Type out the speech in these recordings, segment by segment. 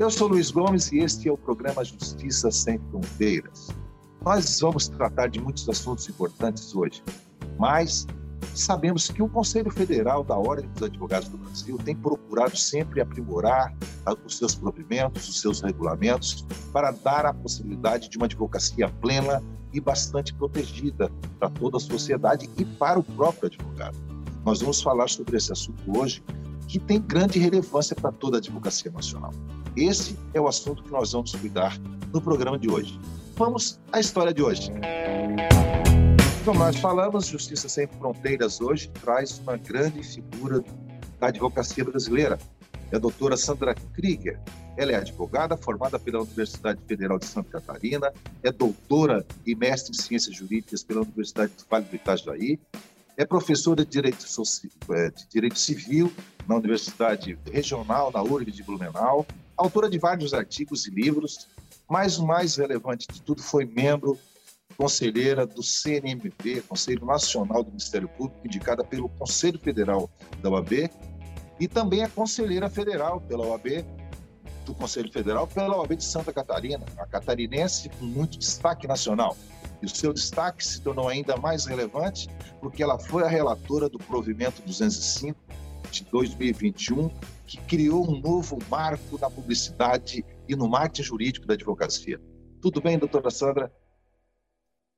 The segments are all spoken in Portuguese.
Eu sou Luiz Gomes e este é o programa Justiça Sem Fronteiras. Nós vamos tratar de muitos assuntos importantes hoje, mas sabemos que o Conselho Federal da Ordem dos Advogados do Brasil tem procurado sempre aprimorar os seus provimentos, os seus regulamentos, para dar a possibilidade de uma advocacia plena e bastante protegida para toda a sociedade e para o próprio advogado. Nós vamos falar sobre esse assunto hoje, que tem grande relevância para toda a advocacia nacional. Esse é o assunto que nós vamos cuidar no programa de hoje. Vamos à história de hoje. Como nós falamos, Justiça Sem Fronteiras hoje traz uma grande figura da advocacia brasileira. É a doutora Sandra Krieger. Ela é advogada formada pela Universidade Federal de Santa Catarina, é doutora e mestre em Ciências Jurídicas pela Universidade do Vale do Itajaí, é professora de Direito, é, de Direito Civil na Universidade Regional, na URB de Blumenau, autora de vários artigos e livros, mas o mais relevante de tudo foi membro conselheira do CNMP, Conselho Nacional do Ministério Público, indicada pelo Conselho Federal da OAB, e também é conselheira federal pela OAB, do Conselho Federal, pela OAB de Santa Catarina, a catarinense com muito destaque nacional. E o seu destaque se tornou ainda mais relevante porque ela foi a relatora do provimento 205 de 2021, que criou um novo marco na publicidade e no marketing jurídico da advocacia. Tudo bem, doutora Sandra?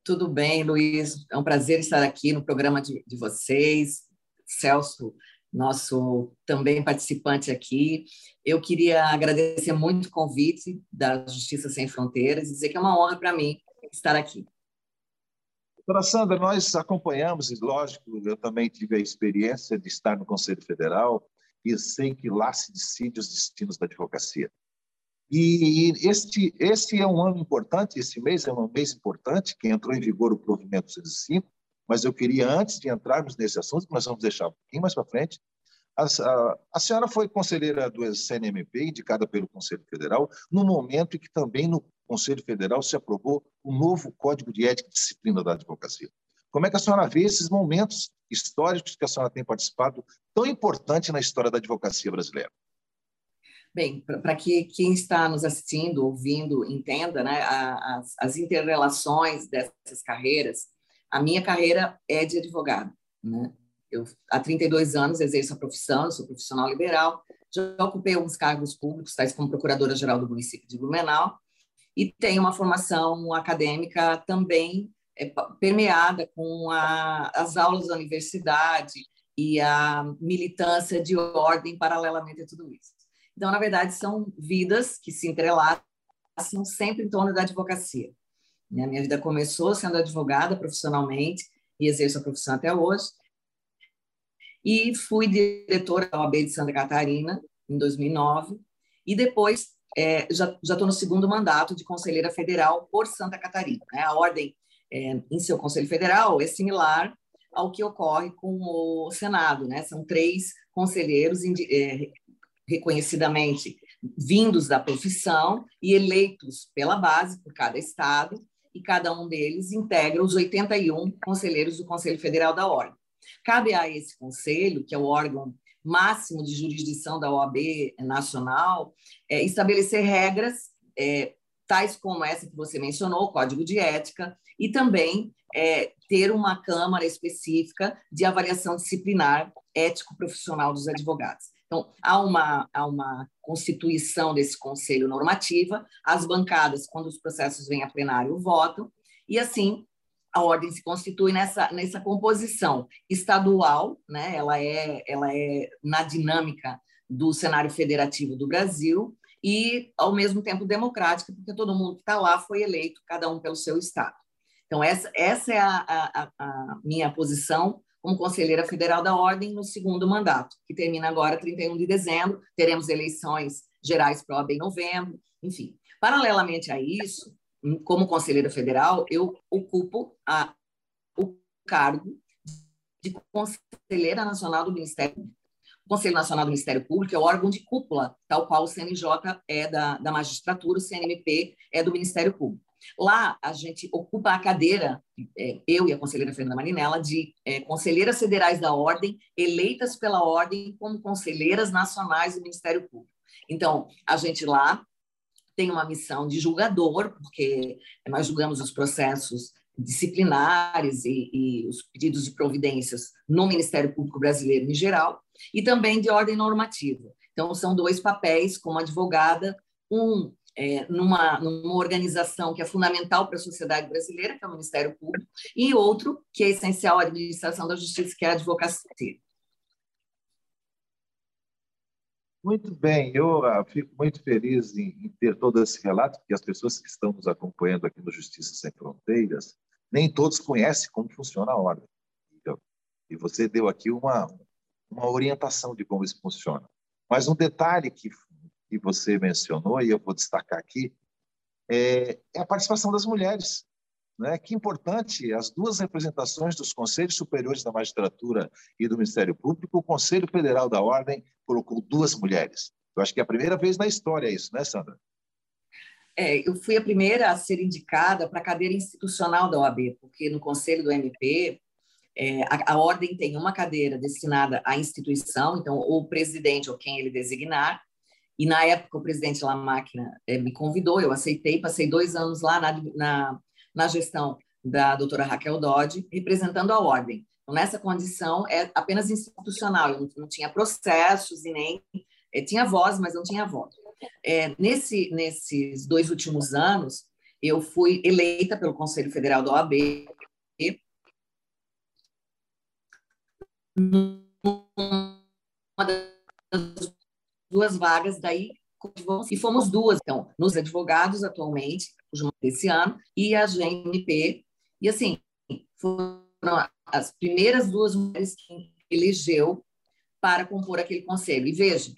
Tudo bem, Luiz. É um prazer estar aqui no programa de, de vocês. Celso, nosso também participante aqui. Eu queria agradecer muito o convite da Justiça Sem Fronteiras e dizer que é uma honra para mim estar aqui. Doutora Sandra, nós acompanhamos, e lógico, eu também tive a experiência de estar no Conselho Federal e sei que lá se decide os destinos da advocacia. E este, este é um ano importante, esse mês é um mês importante, que entrou em vigor o provimento 205, mas eu queria, antes de entrarmos nesse assunto, que nós vamos deixar um pouquinho mais para frente, a, a, a, senhora foi conselheira do CNMP, indicada pelo Conselho Federal, no momento em que também no Conselho Federal se aprovou o novo Código de Ética e Disciplina da Advocacia. Como é que a senhora vê esses momentos históricos que a senhora tem participado, tão importante na história da advocacia brasileira? Bem, para que quem está nos assistindo, ouvindo, entenda né, as, as interrelações dessas carreiras, a minha carreira é de advogado. Né? Eu, há 32 anos, exerço a profissão, sou profissional liberal, já ocupei alguns cargos públicos, tais como Procuradora-Geral do município de Blumenau, e tenho uma formação acadêmica também é, permeada com a, as aulas da universidade e a militância de ordem paralelamente a tudo isso. Então, na verdade, são vidas que se entrelaçam sempre em torno da advocacia. A minha vida começou sendo advogada profissionalmente e exerço a profissão até hoje. E fui diretora da OAB de Santa Catarina em 2009 e depois é, já estou no segundo mandato de conselheira federal por Santa Catarina. Né? A ordem é, em seu conselho federal é similar ao que ocorre com o Senado. Né? São três conselheiros é, reconhecidamente vindos da profissão e eleitos pela base por cada estado, e cada um deles integra os 81 conselheiros do Conselho Federal da Ordem. Cabe a esse conselho, que é o órgão máximo de jurisdição da OAB nacional, é, estabelecer regras é, tais como essa que você mencionou, o Código de Ética, e também é, ter uma Câmara específica de avaliação disciplinar ético-profissional dos advogados. Então, há uma, há uma constituição desse conselho normativa, as bancadas, quando os processos vêm a plenário, votam, e assim a ordem se constitui nessa, nessa composição estadual, né? ela, é, ela é na dinâmica do cenário federativo do Brasil, e, ao mesmo tempo, democrática, porque todo mundo que está lá foi eleito, cada um pelo seu estado. Então, essa, essa é a, a, a minha posição como conselheira federal da Ordem no segundo mandato, que termina agora 31 de dezembro. Teremos eleições gerais para a em novembro, enfim. Paralelamente a isso, como conselheira federal, eu ocupo a, o cargo de conselheira nacional do Ministério Público. O Conselho Nacional do Ministério Público é o órgão de cúpula, tal qual o CNJ é da, da magistratura, o CNMP é do Ministério Público. Lá, a gente ocupa a cadeira, é, eu e a conselheira Fernanda Marinella, de é, conselheiras federais da Ordem, eleitas pela Ordem como conselheiras nacionais do Ministério Público. Então, a gente lá tem uma missão de julgador, porque nós julgamos os processos disciplinares e, e, os pedidos de providências no Ministério Público Brasileiro em geral, e também de ordem normativa. Então, são dois papéis como advogada, um é, numa, numa organização que é fundamental para a sociedade brasileira, que é o Ministério Público, e outro que é essencial à administração da justiça, que é a advocacia. Muito bem, eu uh, fico muito feliz em, em, ter todo esse relato, porque as pessoas que estão nos acompanhando aqui no Justiça Sem Fronteiras, nem todos conhecem como funciona a ordem. Então, e você deu aqui uma, uma orientação de como isso funciona. Mas um detalhe que, que você mencionou, e eu vou destacar aqui, é, é a participação das mulheres. Né? Que importante, as duas representações dos Conselhos Superiores da Magistratura e do Ministério Público, o Conselho Federal da Ordem colocou duas mulheres. Eu acho que é a primeira vez na história isso, né, Sandra? É, eu fui a primeira a ser indicada para a cadeira institucional da OAB, porque no Conselho do MP, é, a, a, ordem tem uma cadeira destinada à instituição, então, ou o presidente ou quem ele designar, e na época o presidente La Máquina é, me convidou, eu aceitei, passei dois anos lá na, na na gestão da doutora Raquel Dodge, representando a ordem. Então, nessa condição, é apenas institucional, eu não, tinha processos e nem... É, tinha voz, mas não tinha voto. É, nesse, nesses dois últimos anos, eu fui eleita pelo Conselho Federal da OAB numa das duas vagas daí e fomos duas, então, nos advogados atualmente, desse ano, e a GNP. E, assim, foram as primeiras duas mulheres que elegeu para compor aquele conselho. E veja,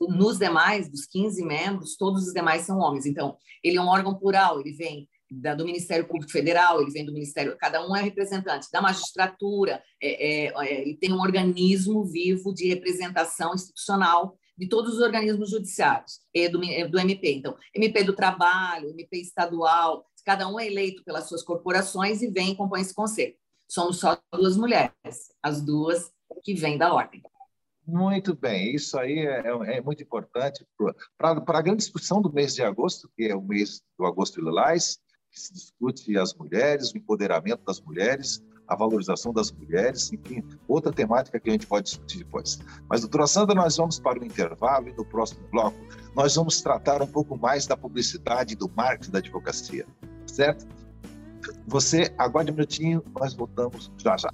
nos demais, dos 15 membros, todos os demais são homens. Então, ele é um órgão plural, ele vem da, do Ministério Público Federal, ele vem do Ministério, cada um é representante da magistratura, é, é, é, ele tem um organismo vivo de representação institucional de todos os organismos judiciários do, do MP. Então, MP do Trabalho, MP estadual, cada um é eleito pelas suas corporações e vem e compõe esse conselho. Somos só duas mulheres, as duas que vêm da ordem. Muito bem, isso aí é, é, é muito importante para a grande discussão do mês de agosto, que é o mês do Agosto Lilás, que se discute as mulheres, o empoderamento das mulheres, a valorização das mulheres, enfim, outra temática que a gente pode discutir depois. Mas, doutora Sandra, nós vamos para o intervalo e no próximo bloco nós vamos tratar um pouco mais da publicidade, do marketing da advocacia, certo? Você aguarde um minutinho, nós voltamos já já.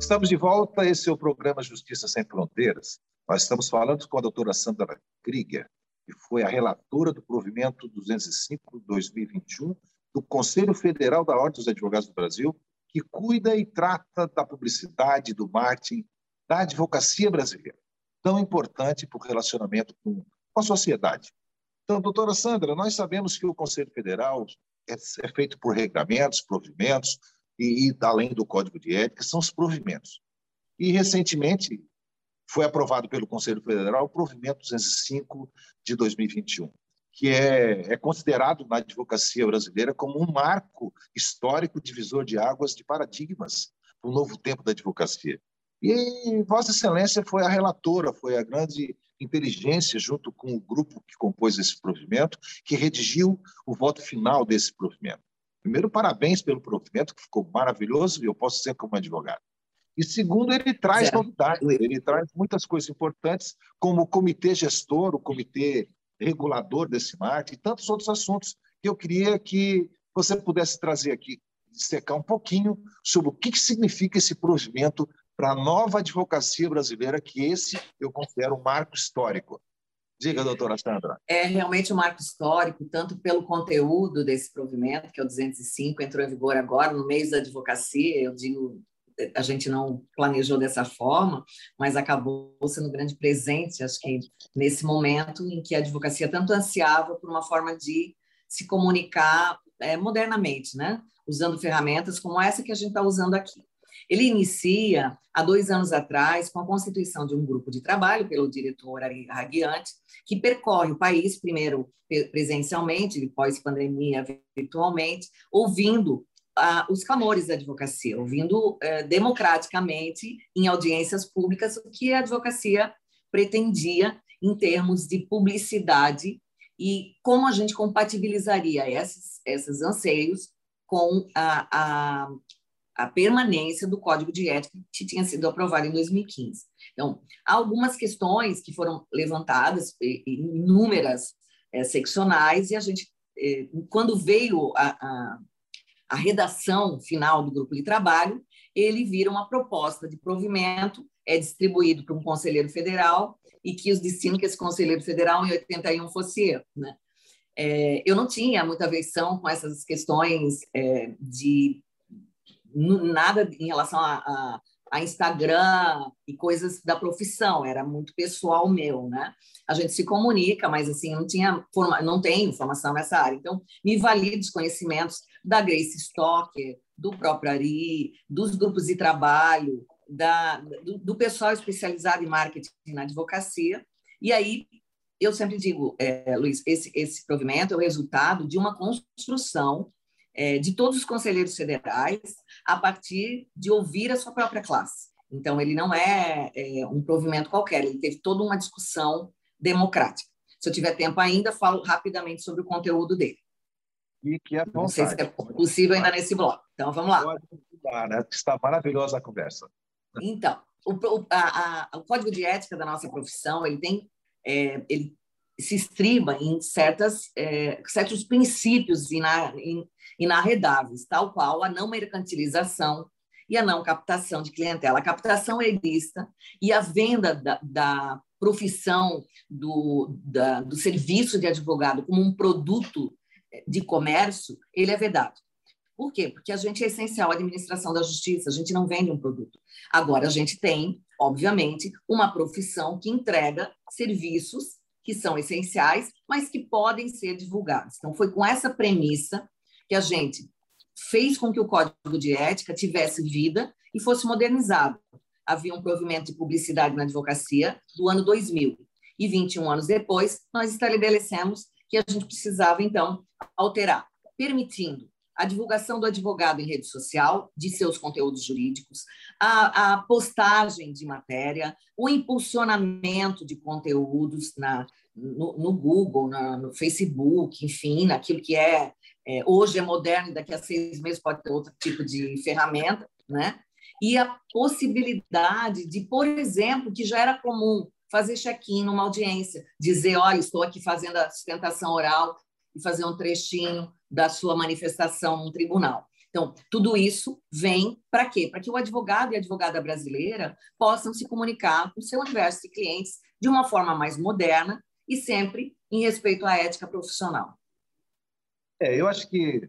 Estamos de volta, esse é o programa Justiça Sem Fronteiras. Nós estamos falando com a doutora Sandra Krieger, que foi a relatora do provimento 205-2021 do Conselho Federal da Ordem dos Advogados do Brasil, que cuida e trata da publicidade, do marketing, da advocacia brasileira, tão importante para o relacionamento com a sociedade. Então, doutora Sandra, nós sabemos que o Conselho Federal é, é feito por regramentos, provimentos, e, e, além do Código de Ética, são os provimentos. E, recentemente, foi aprovado pelo Conselho Federal o provimento 205 de 2021, que é, é considerado na advocacia brasileira como um marco histórico divisor de águas de paradigmas para o novo tempo da advocacia. E Vossa Excelência foi a relatora, foi a grande inteligência, junto com o grupo que compôs esse provimento, que redigiu o voto final desse provimento. Primeiro, parabéns pelo provimento, que ficou maravilhoso, e eu posso ser como advogado. E segundo, ele traz novidades, ele traz muitas coisas importantes, como o comitê gestor, o comitê regulador desse marketing e tantos outros assuntos que eu queria que você pudesse trazer aqui, secar um pouquinho sobre o que, que significa esse provimento para a nova advocacia brasileira, que esse eu considero um marco histórico. Diga, doutora Sandra. É realmente um marco histórico, tanto pelo conteúdo desse provimento, que é o 205, entrou em vigor agora, no mês da advocacia, eu digo a gente não planejou dessa forma, mas acabou sendo um grande presente, acho que nesse momento em que a advocacia tanto ansiava por uma forma de se comunicar é, modernamente, né? usando ferramentas como essa que a gente está usando aqui. Ele inicia há dois anos atrás com a constituição de um grupo de trabalho pelo diretor Ari Raguiante, que percorre o país, primeiro presencialmente, depois pandemia virtualmente, ouvindo os clamores da advocacia, ouvindo eh, democraticamente em audiências públicas o que a advocacia pretendia em termos de publicidade e como a gente compatibilizaria esses, esses anseios com a, a, a permanência do Código de Ética que tinha sido aprovado em 2015. Então, há algumas questões que foram levantadas, inúmeras é, seccionais, e a gente, é, quando veio a, a, a redação final do grupo de trabalho, ele vira uma proposta de provimento, é distribuído para um conselheiro federal e que os destino que esse conselheiro federal em 81 fosse eu. Né? É, eu não tinha muita aversão com essas questões é, de nada em relação a, a, a, Instagram e coisas da profissão, era muito pessoal meu, né? A gente se comunica, mas assim, não tinha não tenho formação nessa área. Então, me valido os conhecimentos da Grace Stocker, do próprio Ari, dos grupos de trabalho, da, do, do pessoal especializado em marketing na advocacia. E aí, eu sempre digo, é, Luiz, esse, esse provimento é o resultado de uma construção é, de todos os conselheiros federais a partir de ouvir a sua própria classe. Então, ele não é, é um provimento qualquer, ele teve toda uma discussão democrática. Se eu tiver tempo ainda, falo rapidamente sobre o conteúdo dele. E que é Não sei se é possível ainda nesse bloco. Então, vamos lá. Pode né? Está maravilhosa a conversa. Então, o, a, a, o código de ética da nossa profissão ele tem é, ele se estriba em certas, é, certos princípios ina, in, inarredáveis, tal qual a não mercantilização e a não captação de clientela. A captação é ilícita e a venda da, da profissão do, da, do serviço de advogado como um produto de comércio, ele é vedado. Por quê? Porque a gente é essencial à administração da justiça, a gente não vende um produto. Agora, a gente tem, obviamente, uma profissão que entrega serviços que são essenciais, mas que podem ser divulgados. Então, foi com essa premissa que a gente fez com que o Código de Ética tivesse vida e fosse modernizado. Havia um provimento de publicidade na advocacia do ano 2000. E 21 anos depois, nós estabelecemos que a gente precisava, então, alterar, permitindo a divulgação do advogado em rede social, de seus conteúdos jurídicos, a, a postagem de matéria, o impulsionamento de conteúdos na, no, no Google, na, no Facebook, enfim, naquilo que é, é, hoje é moderno e daqui a seis meses pode ter outro tipo de ferramenta, né? E a possibilidade de, por exemplo, que já era comum fazer check-in numa audiência, dizer, olha, estou aqui fazendo a sustentação oral e fazer um trechinho da sua manifestação no tribunal. Então, tudo isso vem para quê? Para que o advogado e a advogada brasileira possam se comunicar com seu universo de clientes de uma forma mais moderna e sempre em respeito à ética profissional. É, eu acho que,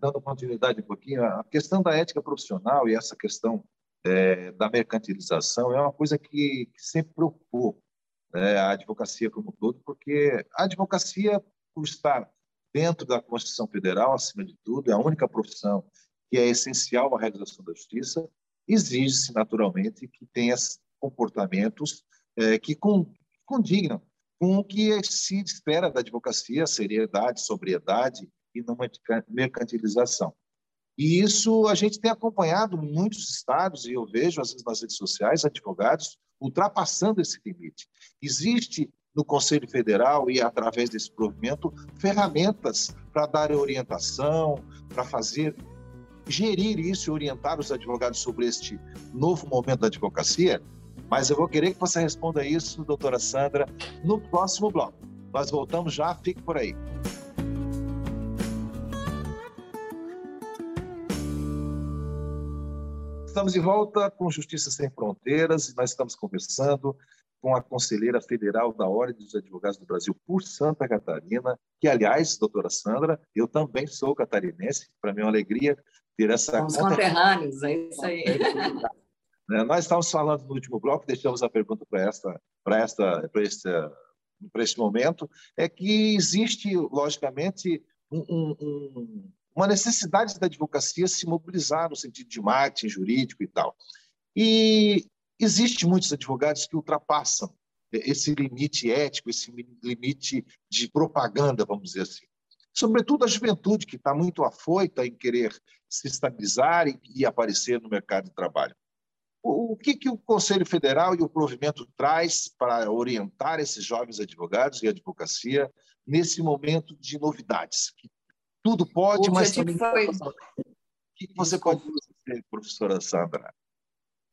dando continuidade um pouquinho, a questão da ética profissional e essa questão é, da mercantilização é uma coisa que, que sempre preocupou né, a advocacia como um todo, porque a advocacia, por estar dentro da Constituição Federal, acima de tudo, é a única profissão que é essencial à realização da justiça, exige-se naturalmente que tenha comportamentos é, que condignam com o que se espera da advocacia, seriedade, sobriedade e não mercantilização. E isso a gente tem acompanhado muitos estados, e eu vejo às vezes nas redes sociais advogados ultrapassando esse limite. Existe no Conselho Federal e através desse provimento ferramentas para dar orientação, para fazer gerir isso e orientar os advogados sobre este novo momento da advocacia. Mas eu vou querer que você responda isso, doutora Sandra, no próximo bloco. Nós voltamos já, fique por aí. Estamos de volta com Justiça Sem Fronteiras e nós estamos conversando com a conselheira federal da Ordem dos Advogados do Brasil por Santa Catarina, que, aliás, doutora Sandra, eu também sou catarinense, para mim é uma alegria ter essa... Somos conterrâneos, é isso aí. É, nós estávamos falando no último bloco, deixamos a pergunta para esta, para esta, para este, para este momento, é que existe, logicamente, um, um, uma necessidade da advocacia se mobilizar no sentido de marketing jurídico e tal. E Existem muitos advogados que ultrapassam esse limite ético, esse limite de propaganda, vamos dizer assim. sobretudo a juventude, que está muito afoita em querer se estabilizar e, e aparecer no mercado de trabalho. O, o que, que o Conselho Federal e o provimento traz para orientar esses jovens advogados e advocacia nesse momento de novidades? Tudo pode, mas também... Foi... O que você pode dizer, professora Sandra?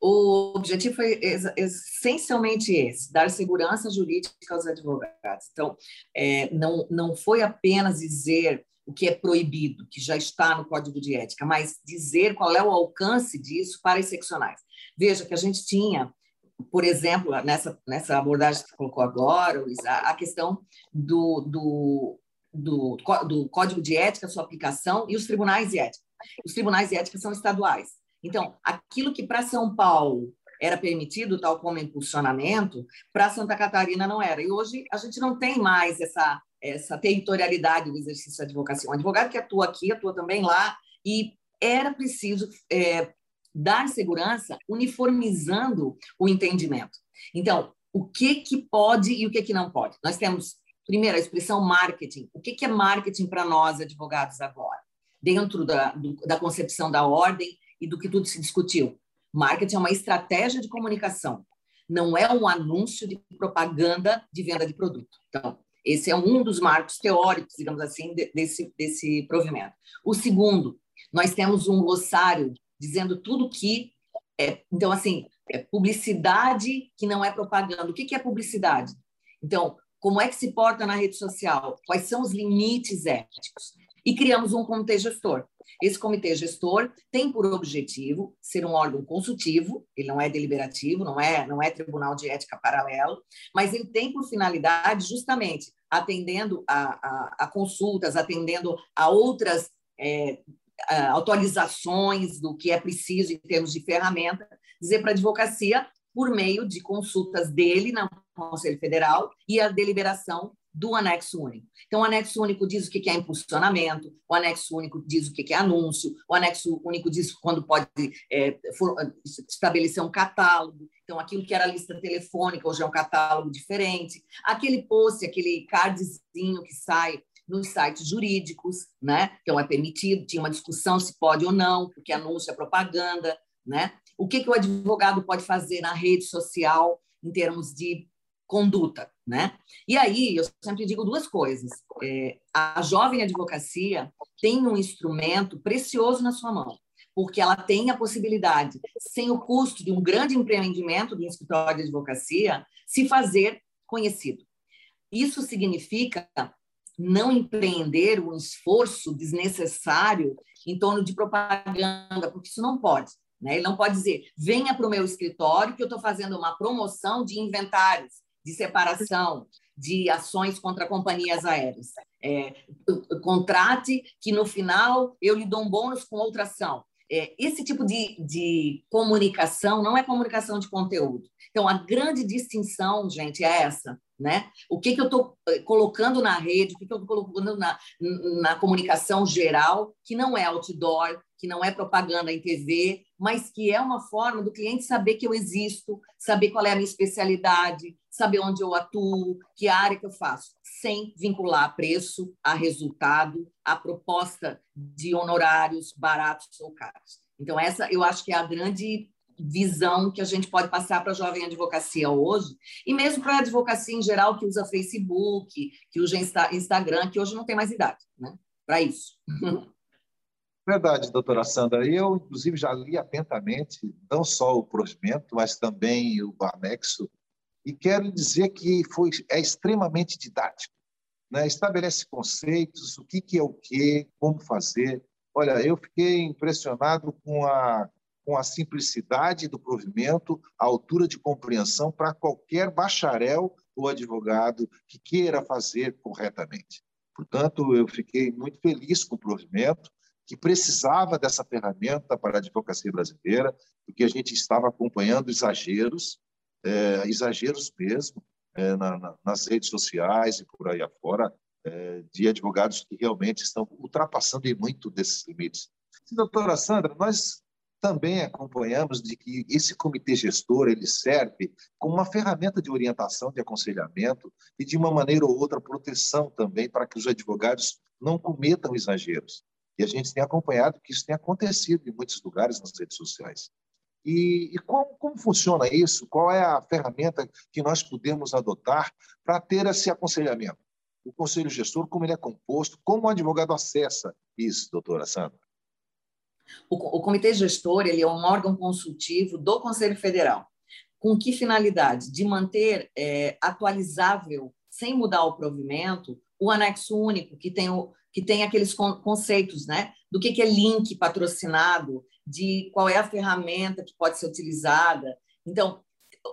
O objetivo foi essencialmente esse, dar segurança jurídica aos advogados. Então, é, não, não foi apenas dizer o que é proibido, que já está no Código de Ética, mas dizer qual é o alcance disso para as seccionais. Veja que a gente tinha, por exemplo, nessa, nessa abordagem que você colocou agora, Luiz, a, a questão do, do, do, do Código de Ética, sua aplicação, e os tribunais de ética. Os tribunais de ética são estaduais. Então, aquilo que para São Paulo era permitido, tal como impulsionamento, para Santa Catarina não era. E hoje a gente não tem mais essa, essa territorialidade do exercício da advocacia. Um advogado que atua aqui, atua também lá, e era preciso é, dar segurança uniformizando o entendimento. Então, o que, que pode e o que, que não pode? Nós temos, primeiro, a expressão marketing. O que, que é marketing para nós, advogados, agora? Dentro da, do, da concepção da ordem, e do que tudo se discutiu. Marketing é uma estratégia de comunicação, não é um anúncio de propaganda de venda de produto. Então, esse é um dos marcos teóricos, digamos assim, desse, desse provimento. O segundo, nós temos um glossário dizendo tudo que. É, então, assim, é publicidade que não é propaganda. O que, que é publicidade? Então, como é que se porta na rede social? Quais são os limites éticos? E criamos um comitê gestor. Esse comitê gestor tem por objetivo ser um órgão consultivo, ele não é deliberativo, não é, não é tribunal de ética paralelo, mas ele tem por finalidade justamente atendendo a, a, a consultas, atendendo a outras é, a atualizações do que é preciso em termos de ferramenta, dizer para a advocacia por meio de consultas dele no Conselho Federal e a deliberação do anexo único. Então, o anexo único diz o que é impulsionamento, o anexo único diz o que é anúncio, o anexo único diz quando pode é, for, estabelecer um catálogo. Então, aquilo que era lista telefônica hoje é um catálogo diferente. Aquele post, aquele cardzinho que sai nos sites jurídicos, né? Então, é permitido, tinha uma discussão se pode ou não, porque anúncio é propaganda, né? O que, que o advogado pode fazer na rede social em termos de conduta, né? E aí eu sempre digo duas coisas: é, a jovem advocacia tem um instrumento precioso na sua mão, porque ela tem a possibilidade, sem o custo de um grande empreendimento do escritório de advocacia, se fazer conhecido. Isso significa não empreender um esforço desnecessário em torno de propaganda, porque isso não pode. Né? Ele não pode dizer, venha para o meu escritório que eu estou fazendo uma promoção de inventários de separação de ações contra companhias aéreas. É, contrate que no final eu lhe dou um bônus com outra ação. É, esse tipo de, de comunicação não é comunicação de conteúdo. Então, a grande distinção, gente, é essa. Né? O que, que eu estou eh, colocando na rede, o que, que eu estou colocando na, na comunicação geral, que não é outdoor, que não é propaganda em TV, mas que é uma forma do cliente saber que eu existo, saber qual é a minha especialidade, saber onde eu atuo, que área que eu faço, sem vincular preço a resultado, a proposta de honorários baratos ou caros. Então, essa eu acho que é a grande visão que a gente pode passar para a jovem advocacia hoje, e mesmo para a advocacia em geral que usa Facebook, que usa Instagram, que hoje não tem mais idade né, para isso. Verdade, doutora Sandra. Eu, inclusive, já li atentamente não só o provimento, mas também o anexo e quero dizer que foi, é extremamente didático. Né? Estabelece conceitos, o que, que é o quê, como fazer. Olha, eu fiquei impressionado com a, com a simplicidade do provimento, a altura de compreensão para qualquer bacharel ou advogado que queira fazer corretamente. Portanto, eu fiquei muito feliz com o provimento, que precisava dessa ferramenta para a advocacia brasileira, porque a gente estava acompanhando exageros é, exageros mesmo é, na, na, nas redes sociais e por aí afora, é, de advogados que realmente estão ultrapassando muito desses limites. Sim, doutora Sandra, nós também acompanhamos de que esse comitê gestor ele serve como uma ferramenta de orientação, de aconselhamento e de uma maneira ou outra proteção também para que os advogados não cometam exageros. E a gente tem acompanhado que isso tem acontecido em muitos lugares nas redes sociais. E, e como, como, funciona isso? Qual é a ferramenta que nós podemos adotar para ter esse aconselhamento? O conselho gestor, como ele é composto, como o advogado acessa isso, doutora Sandra? O, o comitê gestor ele é um órgão consultivo do Conselho Federal. Com que finalidade? De manter é, atualizável, sem mudar o provimento, o anexo único, que tem, o, que tem aqueles conceitos né? do que, que é link patrocinado, de qual é a ferramenta que pode ser utilizada. Então,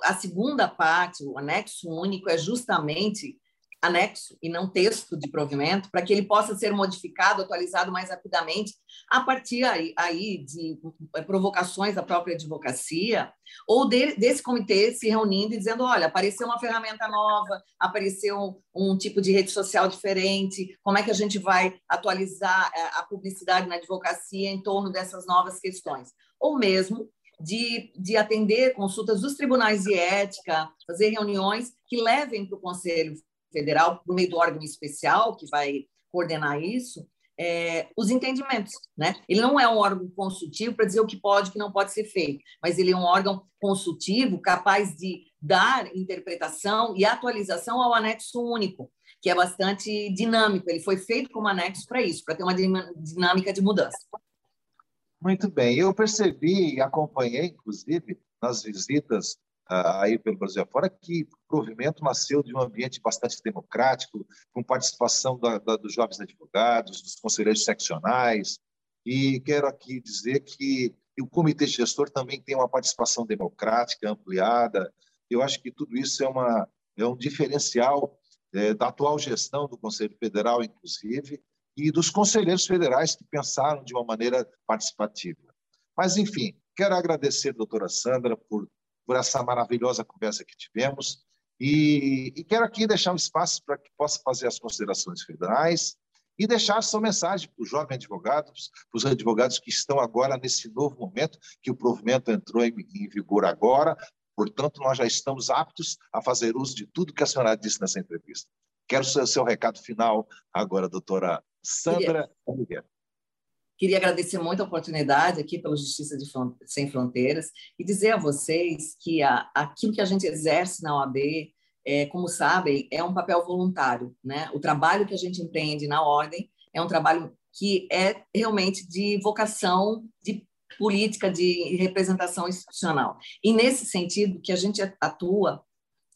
a segunda parte, o anexo único, é justamente anexo e não texto de provimento, para que ele possa ser modificado, atualizado mais rapidamente, a partir aí, de é, provocações da própria advocacia, ou de, desse comitê se reunindo e dizendo: olha, apareceu uma ferramenta nova, apareceu um, um tipo de rede social diferente, como é que a gente vai atualizar é, a publicidade na advocacia em torno dessas novas questões? Ou mesmo de, de, atender consultas dos tribunais de ética, fazer reuniões que levem para o Conselho federal, por meio do órgão especial que vai coordenar isso, é, os entendimentos. Né? Ele não é um órgão consultivo para dizer o que pode e o que não pode ser feito, mas ele é um órgão consultivo capaz de dar interpretação e atualização ao anexo único, que é bastante dinâmico. Ele foi feito como anexo para isso, para ter uma dinâmica de mudança. Muito bem. Eu percebi acompanhei, inclusive, nas visitas aí pelo Brasil afora, que provimento nasceu de um ambiente bastante democrático, com participação da, da, dos jovens advogados, dos conselheiros seccionais, e quero aqui dizer que o comitê gestor também tem uma participação democrática ampliada. Eu acho que tudo isso é, uma, é um diferencial é, da atual gestão do Conselho Federal, inclusive, e dos conselheiros federais que pensaram de uma maneira participativa. Mas, enfim, quero agradecer, doutora Sandra, por por essa maravilhosa conversa que tivemos. E, e quero aqui deixar um espaço para que possa fazer as considerações finais e deixar sua mensagem para os jovens advogados, para os advogados que estão agora nesse novo momento, que o provimento entrou em, em vigor agora, portanto, nós já estamos aptos a fazer uso de tudo que a senhora disse nessa entrevista. Quero o seu, seu recado final agora, doutora Sandra Oliveira. Queria agradecer muito a oportunidade aqui pela Justiça Sem Fronteiras e dizer a vocês que a, aquilo que a gente exerce na OAB, é, como sabem, é um papel voluntário. Né? O trabalho que a gente empreende na ordem é um trabalho que é realmente de vocação de política de representação institucional. E nesse sentido que a gente atua,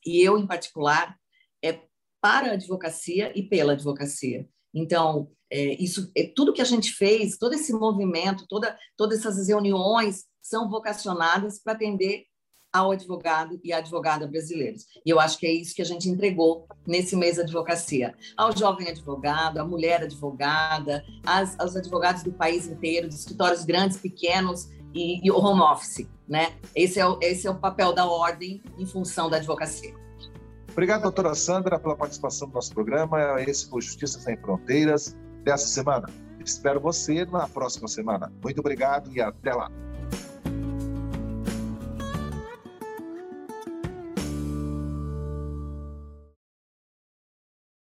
e eu em particular, é para a advocacia e pela advocacia. Então, é, isso é tudo que a gente fez, todo esse movimento, toda, todas essas reuniões são vocacionadas para atender ao advogado e à advogada brasileiros. E eu acho que é isso que a gente entregou nesse mês de advocacia. Ao jovem advogado, à mulher advogada, às, aos advogados do país inteiro, de escritórios grandes, pequenos e, e home office. Né? Esse, é o, esse é o papel da ordem em função da advocacia. Obrigado, doutora Sandra, pela participação no nosso programa. Esse foi Justiça Sem Fronteiras dessa semana. Espero você na próxima semana. Muito obrigado e até lá.